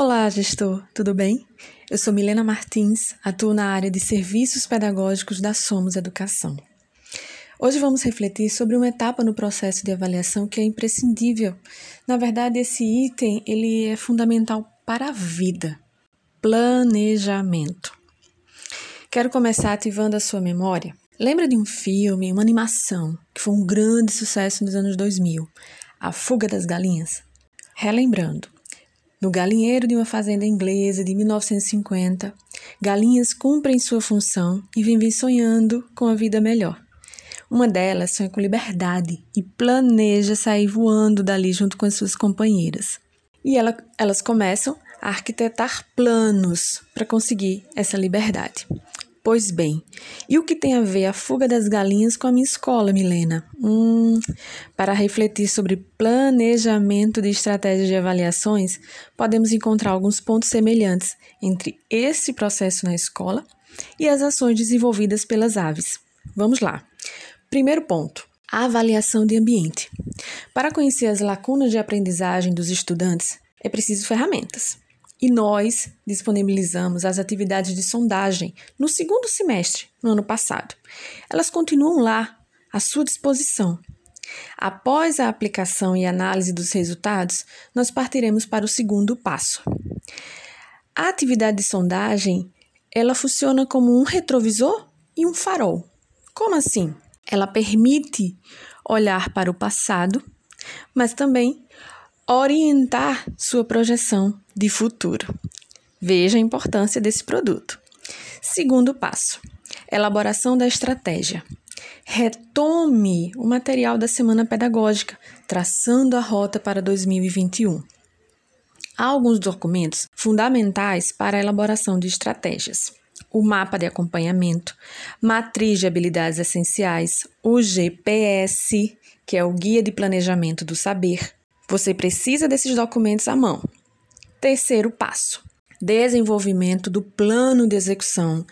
Olá, gestor, tudo bem? Eu sou Milena Martins, atuo na área de serviços pedagógicos da Somos Educação. Hoje vamos refletir sobre uma etapa no processo de avaliação que é imprescindível. Na verdade, esse item ele é fundamental para a vida. Planejamento. Quero começar ativando a sua memória. Lembra de um filme, uma animação que foi um grande sucesso nos anos 2000, A Fuga das Galinhas? Relembrando, no galinheiro de uma fazenda inglesa de 1950, galinhas cumprem sua função e vivem sonhando com a vida melhor. Uma delas sonha com liberdade e planeja sair voando dali junto com as suas companheiras. E ela, elas começam a arquitetar planos para conseguir essa liberdade. Pois bem, e o que tem a ver a fuga das galinhas com a minha escola, Milena? Hum, para refletir sobre planejamento de estratégias de avaliações, podemos encontrar alguns pontos semelhantes entre esse processo na escola e as ações desenvolvidas pelas aves. Vamos lá. Primeiro ponto: a avaliação de ambiente. Para conhecer as lacunas de aprendizagem dos estudantes, é preciso ferramentas. E nós disponibilizamos as atividades de sondagem no segundo semestre, no ano passado. Elas continuam lá, à sua disposição. Após a aplicação e análise dos resultados, nós partiremos para o segundo passo. A atividade de sondagem, ela funciona como um retrovisor e um farol. Como assim? Ela permite olhar para o passado, mas também orientar sua projeção de futuro. Veja a importância desse produto. Segundo passo: elaboração da estratégia. Retome o material da semana pedagógica, traçando a rota para 2021. Há alguns documentos fundamentais para a elaboração de estratégias. O mapa de acompanhamento, matriz de habilidades essenciais, o GPS, que é o Guia de Planejamento do Saber, você precisa desses documentos à mão. Terceiro passo: desenvolvimento do plano de execução.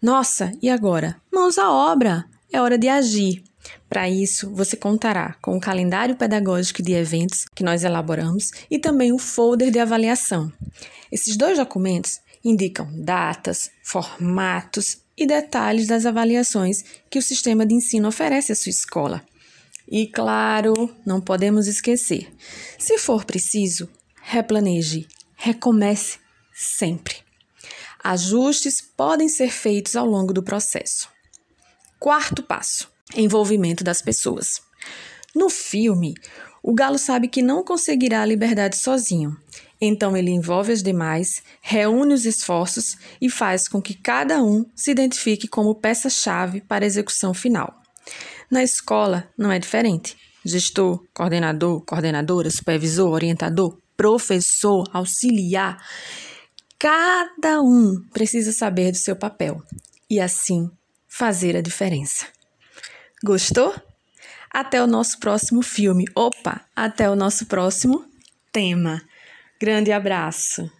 Nossa, e agora? Mãos à obra! É hora de agir. Para isso, você contará com o calendário pedagógico de eventos que nós elaboramos e também o folder de avaliação. Esses dois documentos indicam datas, formatos e detalhes das avaliações que o sistema de ensino oferece à sua escola. E claro, não podemos esquecer: se for preciso, replaneje, recomece sempre. Ajustes podem ser feitos ao longo do processo. Quarto passo: envolvimento das pessoas. No filme, o galo sabe que não conseguirá a liberdade sozinho. Então ele envolve as demais, reúne os esforços e faz com que cada um se identifique como peça-chave para a execução final. Na escola não é diferente. Gestor, coordenador, coordenadora, supervisor, orientador, professor, auxiliar, cada um precisa saber do seu papel e assim fazer a diferença. Gostou? Até o nosso próximo filme. Opa, até o nosso próximo tema. Grande abraço.